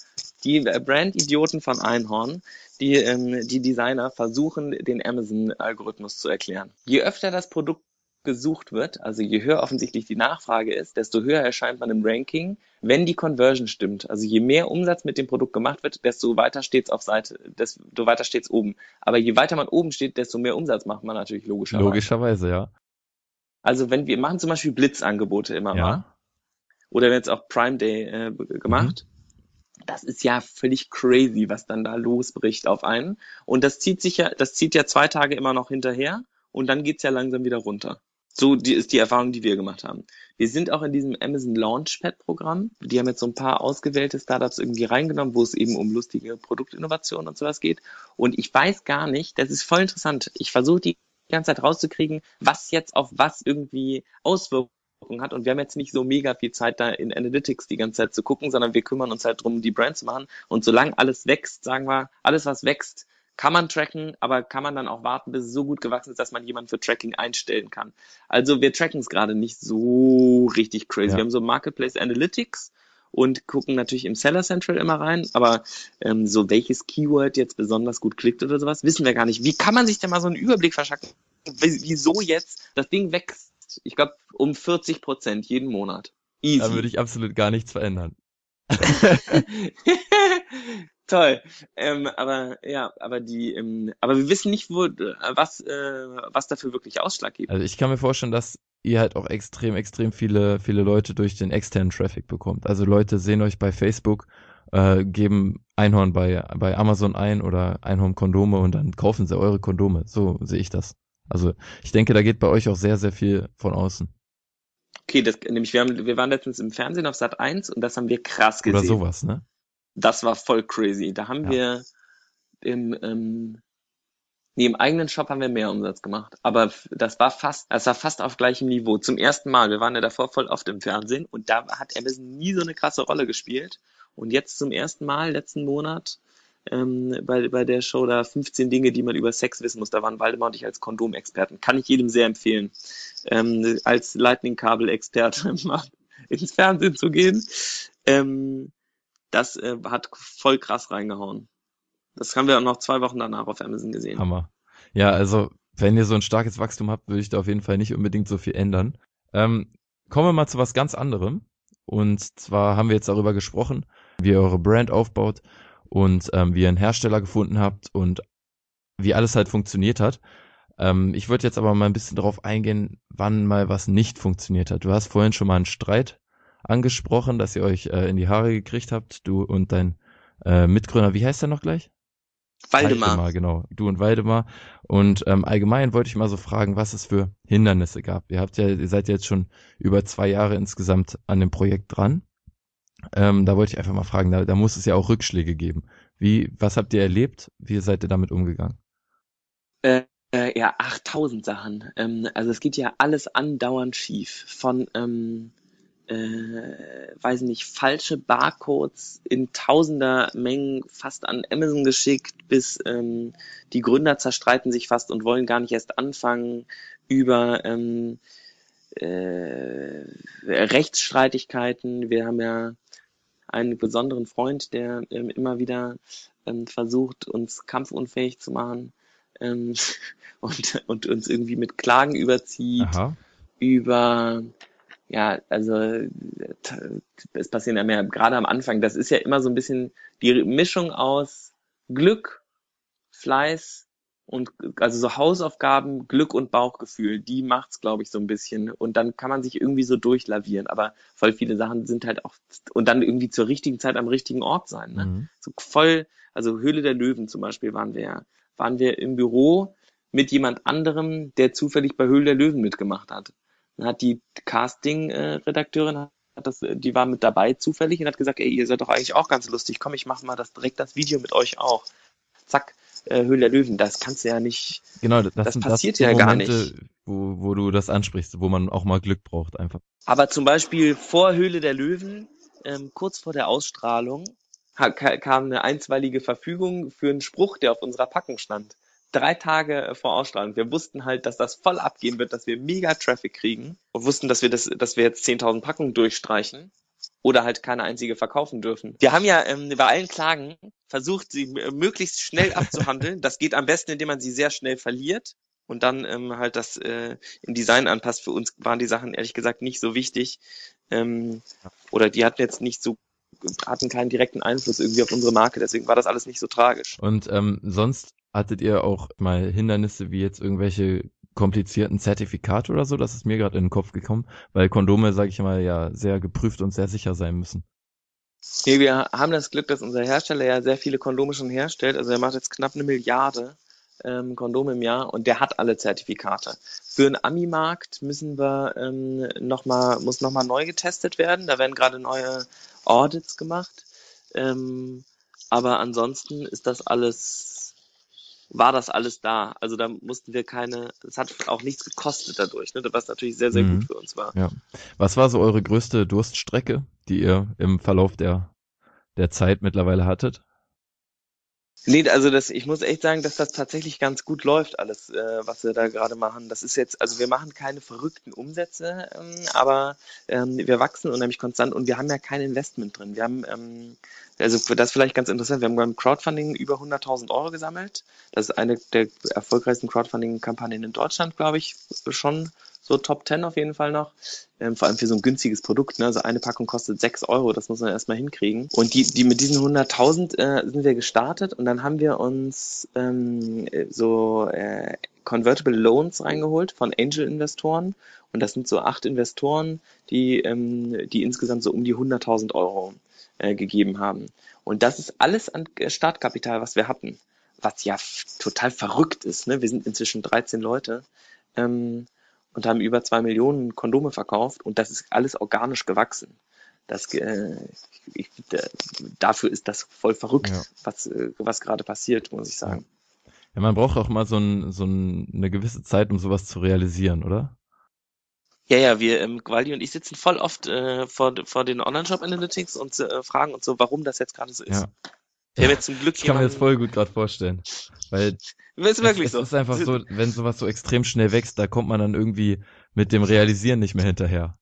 die äh, Brand-Idioten von Einhorn, die, ähm, die Designer versuchen, den Amazon-Algorithmus zu erklären. Je öfter das Produkt gesucht wird, also je höher offensichtlich die Nachfrage ist, desto höher erscheint man im Ranking, wenn die Conversion stimmt. Also je mehr Umsatz mit dem Produkt gemacht wird, desto weiter steht's auf Seite, desto weiter steht's oben. Aber je weiter man oben steht, desto mehr Umsatz macht man natürlich logischerweise. Logischerweise, ja. Also wenn wir machen zum Beispiel Blitzangebote immer mal Ja. oder wir haben jetzt auch Prime Day äh, gemacht. Das ist ja völlig crazy, was dann da losbricht auf einen. Und das zieht sich ja, das zieht ja zwei Tage immer noch hinterher und dann geht's ja langsam wieder runter. So die ist die Erfahrung, die wir gemacht haben. Wir sind auch in diesem Amazon Launchpad Programm. Die haben jetzt so ein paar ausgewählte Startups irgendwie reingenommen, wo es eben um lustige Produktinnovationen und sowas geht. Und ich weiß gar nicht, das ist voll interessant. Ich versuche die ganze Zeit rauszukriegen, was jetzt auf was irgendwie Auswirkungen hat. Und wir haben jetzt nicht so mega viel Zeit da in Analytics die ganze Zeit zu gucken, sondern wir kümmern uns halt drum, die Brand zu machen. Und solange alles wächst, sagen wir, alles was wächst, kann man tracken, aber kann man dann auch warten, bis es so gut gewachsen ist, dass man jemanden für Tracking einstellen kann. Also wir tracken es gerade nicht so richtig crazy. Ja. Wir haben so Marketplace Analytics und gucken natürlich im Seller Central immer rein, aber ähm, so welches Keyword jetzt besonders gut klickt oder sowas, wissen wir gar nicht. Wie kann man sich denn mal so einen Überblick verschaffen, wie- wieso jetzt das Ding wächst? Ich glaube um 40 Prozent jeden Monat. Easy. Da würde ich absolut gar nichts verändern. Toll. Ähm, aber ja, aber die, ähm, aber wir wissen nicht, wo, äh, was, äh, was dafür wirklich Ausschlag gibt. Also ich kann mir vorstellen, dass ihr halt auch extrem, extrem viele, viele Leute durch den externen Traffic bekommt. Also Leute sehen euch bei Facebook, äh, geben Einhorn bei, bei Amazon ein oder Einhorn Kondome und dann kaufen sie eure Kondome. So sehe ich das. Also ich denke, da geht bei euch auch sehr, sehr viel von außen. Okay, das, nämlich wir haben, wir waren letztens im Fernsehen auf Sat 1 und das haben wir krass gesehen. Oder sowas, ne? Das war voll crazy. Da haben Ja. wir im, ähm, nee, im eigenen Shop haben wir mehr Umsatz gemacht. Aber das war fast, das war fast auf gleichem Niveau. Zum ersten Mal. Wir waren ja davor voll oft im Fernsehen und da hat Amazon nie so eine krasse Rolle gespielt. Und jetzt zum ersten Mal, letzten Monat, ähm, bei, bei der Show da 15 Dinge, die man über Sex wissen muss. Da waren Waldemar und ich als Kondomexperten. Kann ich jedem sehr empfehlen, ähm, als Lightning-Kabel-Experte mal ins Fernsehen zu gehen. Ähm, das äh, hat voll krass reingehauen. Das haben wir auch noch zwei Wochen danach auf Amazon gesehen. Hammer. Ja, also wenn ihr so ein starkes Wachstum habt, würde ich da auf jeden Fall nicht unbedingt so viel ändern. Ähm, kommen wir mal zu was ganz anderem. Und zwar haben wir jetzt darüber gesprochen, wie ihr eure Brand aufbaut und ähm, wie ihr einen Hersteller gefunden habt und wie alles halt funktioniert hat. Ähm, ich würde jetzt aber mal ein bisschen darauf eingehen, wann mal was nicht funktioniert hat. Du hast vorhin schon mal einen Streit angesprochen, dass ihr euch äh, in die Haare gekriegt habt, du und dein äh, Mitgründer. Wie heißt der noch gleich? Waldemar. Waldemar, genau. Du und Waldemar. Und ähm, allgemein wollte ich mal so fragen, was es für Hindernisse gab. Ihr habt ja, ihr seid jetzt schon über zwei Jahre insgesamt an dem Projekt dran. Ähm, da wollte ich einfach mal fragen, da, da muss es ja auch Rückschläge geben. Wie, was habt ihr erlebt? Wie seid ihr damit umgegangen? Äh, äh, ja, 8000 Sachen. Ähm, also es geht ja alles andauernd schief. Von, ähm, äh, weiß nicht, falsche Barcodes in tausender Mengen fast an Amazon geschickt, bis ähm, die Gründer zerstreiten sich fast und wollen gar nicht erst anfangen über ähm, äh, Rechtsstreitigkeiten. Wir haben ja einen besonderen Freund, der ähm, immer wieder ähm, versucht, uns kampfunfähig zu machen ähm, und, und uns irgendwie mit Klagen überzieht Aha. über ja, also es passieren ja mehr, gerade am Anfang, das ist ja immer so ein bisschen die Mischung aus Glück, Fleiß und also so Hausaufgaben, Glück und Bauchgefühl, die macht's, glaube ich, so ein bisschen. Und dann kann man sich irgendwie so durchlavieren. Aber voll viele Sachen sind halt auch und dann irgendwie zur richtigen Zeit am richtigen Ort sein. Ne? Mhm. So voll, also Höhle der Löwen zum Beispiel waren wir ja, waren wir im Büro mit jemand anderem, der zufällig bei Höhle der Löwen mitgemacht hat. Dann hat die Casting-Redakteurin, hat das, die war mit dabei zufällig und hat gesagt, ey, ihr seid doch eigentlich auch ganz lustig, komm, ich mach mal das direkt das Video mit euch auch. Zack, äh, Höhle der Löwen, das kannst du ja nicht, Genau, das, das passiert das ja sind gar Momente, nicht. Wo, wo du das ansprichst, wo man auch mal Glück braucht einfach. Aber zum Beispiel vor Höhle der Löwen, ähm, kurz vor der Ausstrahlung, kam eine einstweilige Verfügung für einen Spruch, der auf unserer Packung stand. Drei Tage vor Ausstrahlung. Wir wussten halt, dass das voll abgehen wird, dass wir mega Traffic kriegen und wussten, dass wir das, dass wir jetzt 10.000 Packungen durchstreichen oder halt keine einzige verkaufen dürfen. Wir haben ja ähm, bei allen Klagen versucht, sie äh, möglichst schnell abzuhandeln. Das geht am besten, indem man sie sehr schnell verliert und dann ähm, halt das äh, im Design anpasst. Für uns waren die Sachen ehrlich gesagt nicht so wichtig ähm, oder die hatten jetzt nicht so hatten keinen direkten Einfluss irgendwie auf unsere Marke. Deswegen war das alles nicht so tragisch. Und ähm, sonst hattet ihr auch mal Hindernisse wie jetzt irgendwelche komplizierten Zertifikate oder so? Das ist mir gerade in den Kopf gekommen, weil Kondome, sage ich mal, ja sehr geprüft und sehr sicher sein müssen. Nee, wir haben das Glück, dass unser Hersteller ja sehr viele Kondome schon herstellt. Also er macht jetzt knapp eine Milliarde ähm, Kondome im Jahr und der hat alle Zertifikate. Für den Ami-Markt müssen wir ähm, noch mal, muss nochmal neu getestet werden. Da werden gerade neue Audits gemacht. Ähm, aber ansonsten ist das alles, war das alles da. Also da mussten wir keine, es hat auch nichts gekostet dadurch, ne? was natürlich sehr, sehr Mhm. gut für uns war. Ja. Was war so eure größte Durststrecke, die ihr im Verlauf der, der Zeit mittlerweile hattet? Nee, also das, ich muss echt sagen, dass das tatsächlich ganz gut läuft, alles, äh, was wir da gerade machen. Das ist jetzt, also wir machen keine verrückten Umsätze, ähm, aber ähm, wir wachsen unheimlich konstant und wir haben ja kein Investment drin. Wir haben, ähm, also das vielleicht ganz interessant, wir haben beim Crowdfunding über 100.000 Euro gesammelt. Das ist eine der erfolgreichsten Crowdfunding-Kampagnen in Deutschland, glaube ich, schon so Top 10 auf jeden Fall noch. Ähm, vor allem für so ein günstiges Produkt. Ne? Also eine Packung kostet 6 Euro, das muss man erstmal hinkriegen. Und die, die mit diesen 100.000 äh, sind wir gestartet und dann haben wir uns ähm, so äh, Convertible Loans reingeholt von Angel-Investoren. Und das sind so acht Investoren, die, ähm, die insgesamt so um die 100.000 Euro äh, gegeben haben. Und das ist alles an äh, Startkapital, was wir hatten. Was ja total verrückt ist. Ne? Wir sind inzwischen 13 Leute. Ähm, und haben über zwei Millionen Kondome verkauft und das ist alles organisch gewachsen. Das, äh, ich, äh, dafür ist das voll verrückt, Ja. was, äh, was gerade passiert, muss ich sagen. Ja, man braucht auch mal so, ein, so ein, eine gewisse Zeit, um sowas zu realisieren, oder? Ja, ja, wir, ähm, Waldi und ich sitzen voll oft äh, vor, vor den Online-Shop-Analytics und äh, fragen uns so, warum das jetzt gerade so ist. Ja. Wir haben jetzt zum Glück Ich kann mir das voll gut gerade vorstellen. Weil ist wirklich es, so. es ist einfach so, wenn sowas so extrem schnell wächst, da kommt man dann irgendwie mit dem Realisieren nicht mehr hinterher.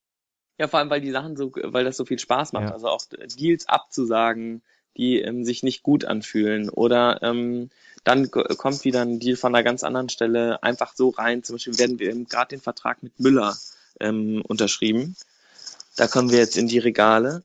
Ja, vor allem, weil die Sachen so, weil das so viel Spaß macht. Ja. Also auch Deals abzusagen, die ähm, sich nicht gut anfühlen. Oder ähm, dann ko- kommt wieder ein Deal von einer ganz anderen Stelle einfach so rein. Zum Beispiel werden wir ähm, gerade den Vertrag mit Müller ähm, unterschrieben. Da kommen wir jetzt in die Regale.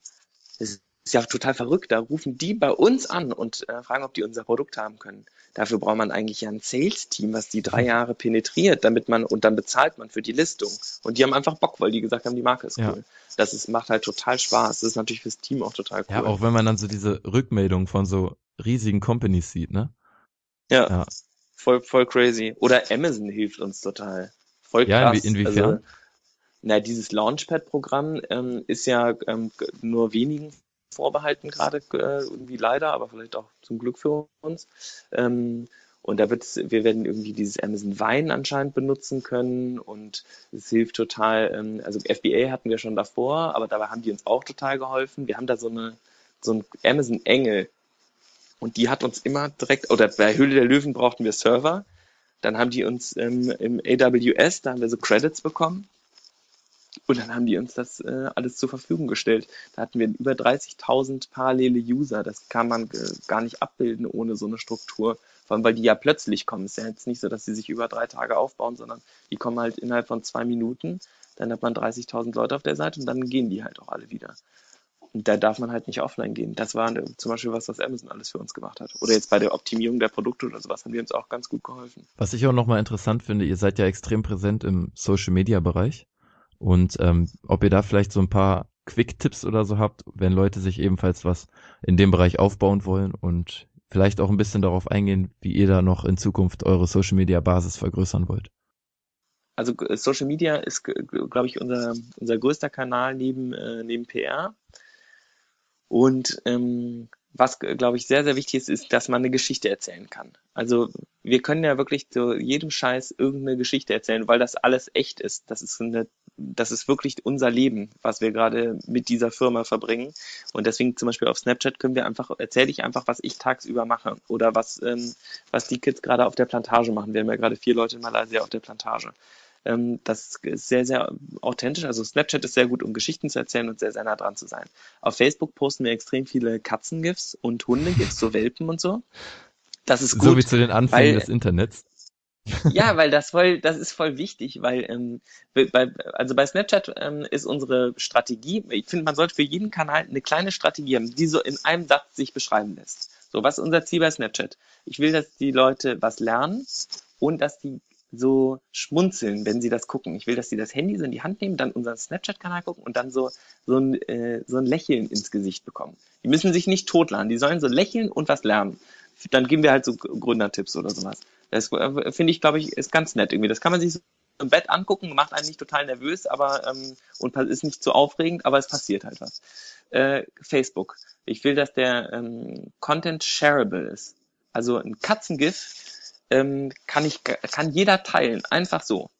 Es ist ja total verrückt. Da rufen die bei uns an und äh, fragen, ob die unser Produkt haben können. Dafür braucht man eigentlich ja ein Sales-Team, was die drei Jahre penetriert, damit man, und dann bezahlt man für die Listung. Und die haben einfach Bock, weil die gesagt haben, die Marke ist cool. Ja. Das ist, macht halt total Spaß. Das ist natürlich fürs Team auch total cool. Ja, auch wenn man dann so diese Rückmeldung von so riesigen Companies sieht, ne? Ja. ja. Voll, voll crazy. Oder Amazon hilft uns total. Voll krass. Ja, inwiefern? Also, na, dieses Launchpad-Programm ähm, ist ja ähm, nur wenigen vorbehalten gerade, äh, irgendwie leider, aber vielleicht auch zum Glück für uns. Ähm, und da wird wir werden irgendwie dieses Amazon Wein anscheinend benutzen können und es hilft total. Ähm, also FBA hatten wir schon davor, aber dabei haben die uns auch total geholfen. Wir haben da so eine so ein Amazon Engel und die hat uns immer direkt oder bei Höhle der Löwen brauchten wir Server. Dann haben die uns ähm, im AWS, da haben wir so Credits bekommen und dann haben die uns das äh, alles zur Verfügung gestellt. Da hatten wir über 30.000 parallele User. Das kann man äh, gar nicht abbilden ohne so eine Struktur. Vor allem, weil die ja plötzlich kommen. Es ist ja jetzt nicht so, dass sie sich über drei Tage aufbauen, sondern die kommen halt innerhalb von zwei Minuten. Dann hat man 30.000 Leute auf der Seite und dann gehen die halt auch alle wieder. Und da darf man halt nicht offline gehen. Das war äh, zum Beispiel was, was Amazon alles für uns gemacht hat. Oder jetzt bei der Optimierung der Produkte oder sowas haben die uns auch ganz gut geholfen. Was ich auch nochmal interessant finde, ihr seid ja extrem präsent im Social Media Bereich. Und ähm, ob ihr da vielleicht so ein paar Quick-Tipps oder so habt, wenn Leute sich ebenfalls was in dem Bereich aufbauen wollen und vielleicht auch ein bisschen darauf eingehen, wie ihr da noch in Zukunft eure Social-Media-Basis vergrößern wollt. Also äh, Social Media ist, glaube ich, unser, unser größter Kanal neben, äh, neben PR. Und ähm, was, glaube ich, sehr, sehr wichtig ist, ist, dass man eine Geschichte erzählen kann. Also wir können ja wirklich zu jedem Scheiß irgendeine Geschichte erzählen, weil das alles echt ist. Das ist eine, das ist wirklich unser Leben, was wir gerade mit dieser Firma verbringen. Und deswegen zum Beispiel auf Snapchat können wir einfach, erzähle ich einfach, was ich tagsüber mache oder was, ähm, was die Kids gerade auf der Plantage machen. Wir haben ja gerade vier Leute in Malaysia auf der Plantage. Ähm, das ist sehr, sehr authentisch. Also Snapchat ist sehr gut, um Geschichten zu erzählen und sehr, sehr nah dran zu sein. Auf Facebook posten wir extrem viele Katzengifs und Hundegifs, so Welpen und so. Das ist gut. So wie zu den Anfängen weil, des Internets. Ja, weil das voll, das ist voll wichtig, weil ähm, bei, also bei Snapchat ähm, ist unsere Strategie, ich finde, man sollte für jeden Kanal eine kleine Strategie haben, die so in einem Satz sich beschreiben lässt. So, was ist unser Ziel bei Snapchat? Ich will, dass die Leute was lernen und dass die so schmunzeln, wenn sie das gucken. Ich will, dass sie das Handy so in die Hand nehmen, dann unseren Snapchat-Kanal gucken und dann so, so, ein, äh, so ein Lächeln ins Gesicht bekommen. Die müssen sich nicht totladen, die sollen so lächeln und was lernen. Dann geben wir halt so Gründertipps oder sowas. Das äh, finde ich, glaube ich, ist ganz nett irgendwie. Das kann man sich so im Bett angucken, macht einen nicht total nervös, aber ähm, und ist nicht so aufregend, aber es passiert halt was. Äh, Facebook. Ich will, dass der ähm, Content shareable ist. Also ein Katzengif ähm, kann ich kann jeder teilen, einfach so,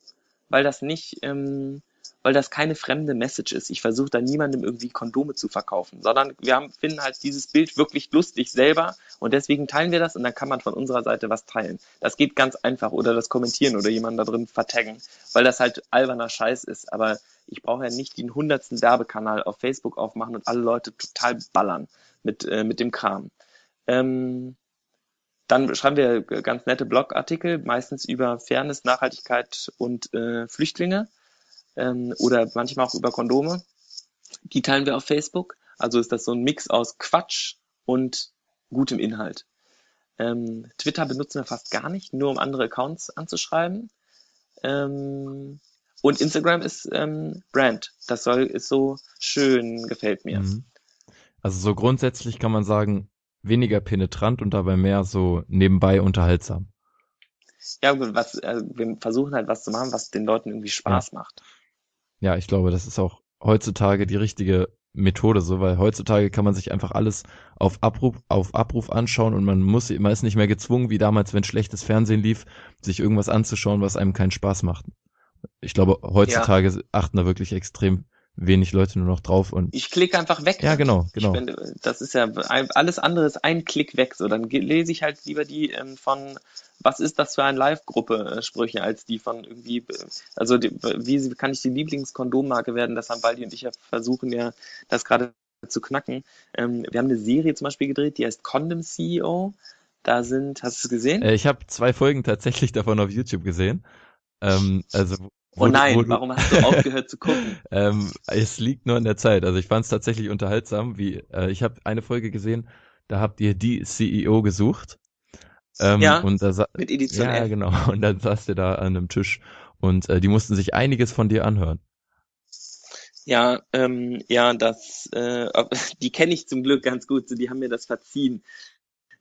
weil das nicht, ähm, weil das keine fremde Message ist. Ich versuche da niemandem irgendwie Kondome zu verkaufen, sondern wir haben, finden halt dieses Bild wirklich lustig selber und deswegen teilen wir das und dann kann man von unserer Seite was teilen. Das geht ganz einfach oder das kommentieren oder jemanden da drin vertaggen, weil das halt alberner Scheiß ist. Aber ich brauche ja nicht den hundertsten Werbekanal auf Facebook aufmachen und alle Leute total ballern mit, äh, mit dem Kram. Ähm, dann schreiben wir ganz nette Blogartikel, meistens über Fairness, Nachhaltigkeit und äh, Flüchtlinge ähm, oder manchmal auch über Kondome. Die teilen wir auf Facebook. Also ist das so ein Mix aus Quatsch und gutem Inhalt. Ähm, Twitter benutzen wir fast gar nicht, nur um andere Accounts anzuschreiben. Ähm, und Instagram ist ähm, Brand. Das soll ist so schön, gefällt mir. Mhm. Also so grundsätzlich kann man sagen, weniger penetrant und dabei mehr so nebenbei unterhaltsam. Ja, was, also wir versuchen halt was zu machen, was den Leuten irgendwie Spaß ja. macht. Ja, ich glaube, das ist auch heutzutage die richtige Methode so, weil heutzutage kann man sich einfach alles auf Abruf, auf Abruf anschauen und man muss, man ist nicht mehr gezwungen, wie damals, wenn schlechtes Fernsehen lief, sich irgendwas anzuschauen, was einem keinen Spaß macht. Ich glaube, heutzutage ja. achten da wirklich extrem wenig Leute nur noch drauf und ich klicke einfach weg. Ja, genau, genau. Bin, das ist ja alles andere ist ein Klick weg. So, dann lese ich halt lieber die ähm, von was ist das für eine Live-Gruppe äh, Sprüche als die von irgendwie also die, wie kann ich die Lieblingskondommarke werden? Das haben Baldi und ich ja versuchen ja das gerade zu knacken. Ähm, wir haben eine Serie zum Beispiel gedreht, die heißt Condom CEO. Da sind, hast du es gesehen? Äh, ich habe zwei Folgen tatsächlich davon auf YouTube gesehen. Ähm, also Oh nein, du- warum hast du aufgehört zu gucken? Ähm, es liegt nur an der Zeit. Also ich fand es tatsächlich unterhaltsam. Wie äh, ich habe eine Folge gesehen, da habt ihr die CEO gesucht. Ähm, Ja, und da Mit Edition ja F. genau. Und dann saß ihr da an einem Tisch und äh, die mussten sich einiges von dir anhören. Ja, ähm, ja, das, äh, die kenne ich zum Glück ganz gut, so, die haben mir das verziehen.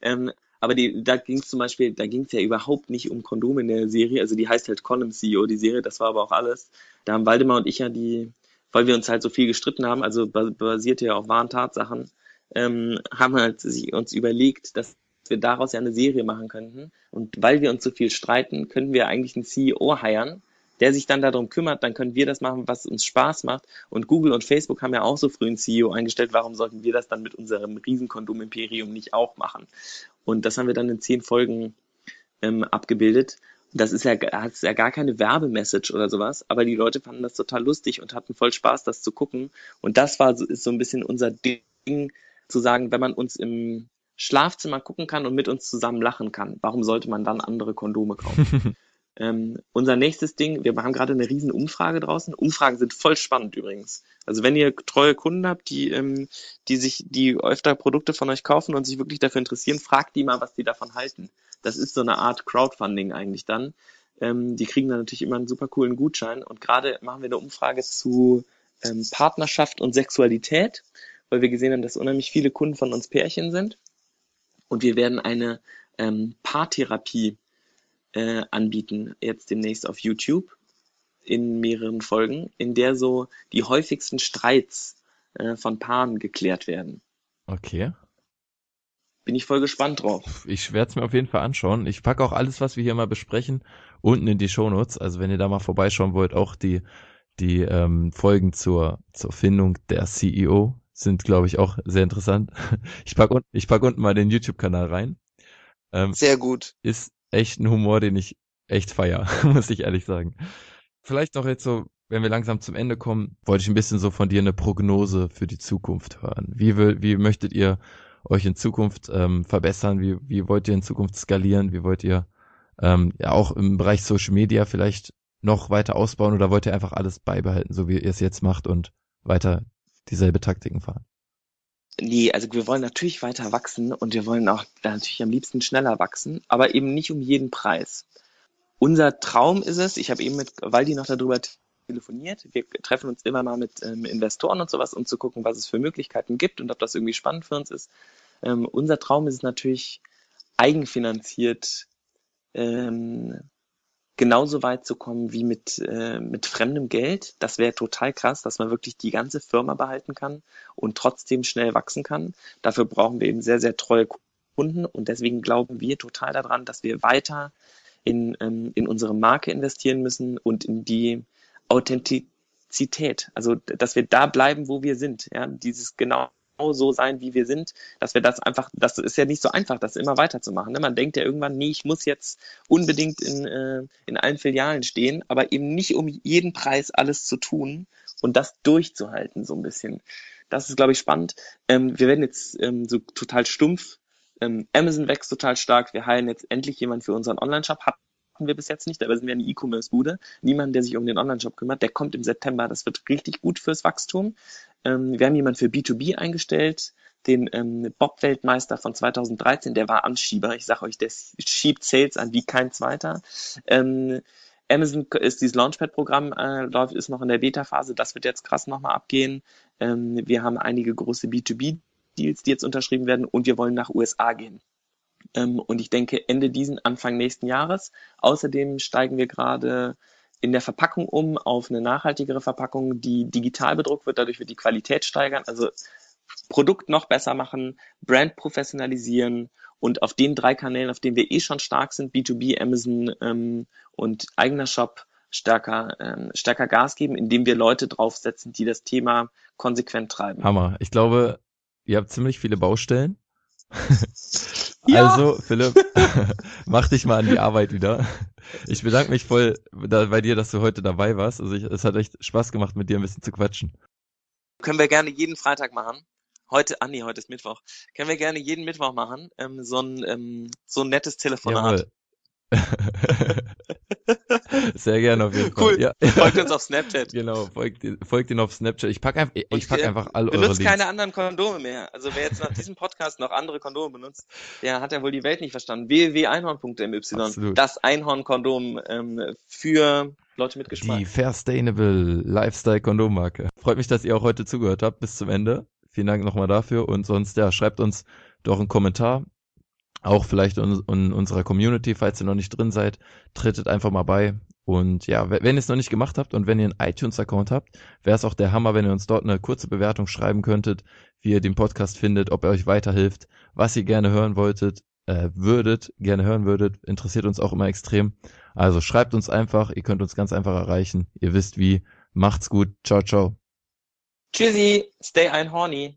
Ähm, aber die, da ging es zum Beispiel, da ging es ja überhaupt nicht um Kondome in der Serie, also die heißt halt Condom CEO, die Serie, das war aber auch alles. Da haben Waldemar und ich ja die, weil wir uns halt so viel gestritten haben, also ba- basierte ja auf wahren Tatsachen, ähm, haben halt sich uns überlegt, dass wir daraus ja eine Serie machen könnten. Und weil wir uns so viel streiten, könnten wir eigentlich einen CEO heiren, der sich dann darum kümmert, dann können wir das machen, was uns Spaß macht. Und Google und Facebook haben ja auch so früh einen CEO eingestellt. Warum sollten wir das dann mit unserem Riesenkondom-Imperium nicht auch machen? Und das haben wir dann in zehn Folgen ähm, abgebildet. Das ist ja, hat ja gar keine Werbemessage oder sowas, aber die Leute fanden das total lustig und hatten voll Spaß, das zu gucken. Und das war so, ist so ein bisschen unser Ding, zu sagen, wenn man uns im Schlafzimmer gucken kann und mit uns zusammen lachen kann, warum sollte man dann andere Kondome kaufen? Ähm, unser nächstes Ding, wir haben gerade eine riesen Umfrage draußen. Umfragen sind voll spannend übrigens. Also wenn ihr treue Kunden habt, die, ähm, die sich, die öfter Produkte von euch kaufen und sich wirklich dafür interessieren, fragt die mal, was die davon halten. Das ist so eine Art Crowdfunding eigentlich dann. Ähm, die kriegen dann natürlich immer einen super coolen Gutschein. Und gerade machen wir eine Umfrage zu ähm, Partnerschaft und Sexualität, weil wir gesehen haben, dass unheimlich viele Kunden von uns Pärchen sind. Und wir werden eine ähm, Paartherapie äh, anbieten, jetzt demnächst auf YouTube in mehreren Folgen, in der so die häufigsten Streits äh, von Paaren geklärt werden. Okay. Bin ich voll gespannt drauf. Ich werde es mir auf jeden Fall anschauen. Ich packe auch alles, was wir hier mal besprechen, unten in die Shownotes. Also wenn ihr da mal vorbeischauen wollt, auch die, die ähm, Folgen zur, zur Findung der CEO sind, glaube ich, auch sehr interessant. Ich packe unten, ich pack unten mal den YouTube-Kanal rein. Ähm, Sehr gut. ist echt ein Humor, den ich echt feier, muss ich ehrlich sagen. Vielleicht noch jetzt so, wenn wir langsam zum Ende kommen, wollte ich ein bisschen so von dir eine Prognose für die Zukunft hören. Wie, will, wie möchtet ihr euch in Zukunft ähm, verbessern? Wie, wie wollt ihr in Zukunft skalieren? Wie wollt ihr ähm, ja auch im Bereich Social Media vielleicht noch weiter ausbauen oder wollt ihr einfach alles beibehalten, so wie ihr es jetzt macht und weiter dieselbe Taktiken fahren? Nee, also wir wollen natürlich weiter wachsen und wir wollen auch natürlich am liebsten schneller wachsen, aber eben nicht um jeden Preis. Unser Traum ist es, ich habe eben mit Waldi noch darüber telefoniert, wir treffen uns immer mal mit ähm, Investoren und sowas, um zu gucken, was es für Möglichkeiten gibt und ob das irgendwie spannend für uns ist. Ähm, unser Traum ist es natürlich, eigenfinanziert ähm, genauso weit zu kommen wie mit, äh, mit fremdem Geld. Das wäre total krass, dass man wirklich die ganze Firma behalten kann und trotzdem schnell wachsen kann. Dafür brauchen wir eben sehr, sehr treue Kunden und deswegen glauben wir total daran, dass wir weiter in, ähm, in unsere Marke investieren müssen und in die Authentizität. Also, dass wir da bleiben, wo wir sind. Ja, dieses genau so sein, wie wir sind, dass wir das einfach, das ist ja nicht so einfach, das immer weiterzumachen. Ne? Man denkt ja irgendwann, nee, ich muss jetzt unbedingt in, äh, in allen Filialen stehen, aber eben nicht um jeden Preis alles zu tun und das durchzuhalten, so ein bisschen. Das ist, glaube ich, spannend. Ähm, wir werden jetzt ähm, so total stumpf. Ähm, Amazon wächst total stark. Wir heilen jetzt endlich jemand für unseren Online-Shop. Hatten wir bis jetzt nicht, aber sind wir eine E-Commerce-Bude. Niemand, der sich um den Online-Shop kümmert. Der kommt im September. Das wird richtig gut fürs Wachstum. Ähm, wir haben jemanden für B2B eingestellt, den ähm, Bob-Weltmeister von 2013. Der war Anschieber. Ich sage euch, der schiebt Sales an wie kein zweiter. Ähm, Amazon ist dieses Launchpad-Programm, äh, läuft, ist noch in der Beta-Phase. Das wird jetzt krass nochmal abgehen. Ähm, wir haben einige große B2B-Deals, die jetzt unterschrieben werden und wir wollen nach USA gehen. Ähm, und ich denke Ende diesen, Anfang nächsten Jahres. Außerdem steigen wir gerade in der Verpackung um auf eine nachhaltigere Verpackung, die digital bedruckt wird. Dadurch wird die Qualität steigern. Also Produkt noch besser machen, Brand professionalisieren und auf den drei Kanälen, auf denen wir eh schon stark sind, B2B, Amazon ähm, und eigener Shop, stärker, ähm, stärker Gas geben, indem wir Leute draufsetzen, die das Thema konsequent treiben. Hammer. Ich glaube, ihr habt ziemlich viele Baustellen. Ja. Also, Philipp, mach dich mal an die Arbeit wieder. Ich bedanke mich voll bei dir, dass du heute dabei warst. Also ich, es hat echt Spaß gemacht, mit dir ein bisschen zu quatschen. Können wir gerne jeden Freitag machen. Heute, ah nee, heute ist Mittwoch. Können wir gerne jeden Mittwoch machen. Ähm, so ein ähm, so ein nettes Telefonat. Jawohl. Sehr gerne auf jeden Fall. Cool. Ja. Folgt uns auf Snapchat. Genau, folgt, folgt ihn auf Snapchat. Ich pack einfach, ich Und, pack einfach all eure Benutzt Links. keine anderen Kondome mehr. Also wer jetzt nach diesem Podcast noch andere Kondome benutzt, der hat ja wohl die Welt nicht verstanden. www.einhorn.my. Absolut. Das Einhorn-Kondom ähm, für Leute mit Geschmack. Die Fairstainable Lifestyle Kondommarke. Freut mich, dass ihr auch heute zugehört habt bis zum Ende. Vielen Dank nochmal dafür und sonst, ja, schreibt uns doch einen Kommentar. Auch vielleicht in, in unserer Community, falls ihr noch nicht drin seid, tretet einfach mal bei. Und ja, wenn ihr es noch nicht gemacht habt und wenn ihr einen iTunes-Account habt, wäre es auch der Hammer, wenn ihr uns dort eine kurze Bewertung schreiben könntet, wie ihr den Podcast findet, ob er euch weiterhilft, was ihr gerne hören wolltet, äh, würdet, gerne hören würdet, interessiert uns auch immer extrem. Also schreibt uns einfach, ihr könnt uns ganz einfach erreichen. Ihr wisst wie. Macht's gut. Ciao, ciao. Tschüssi, stay einhorny.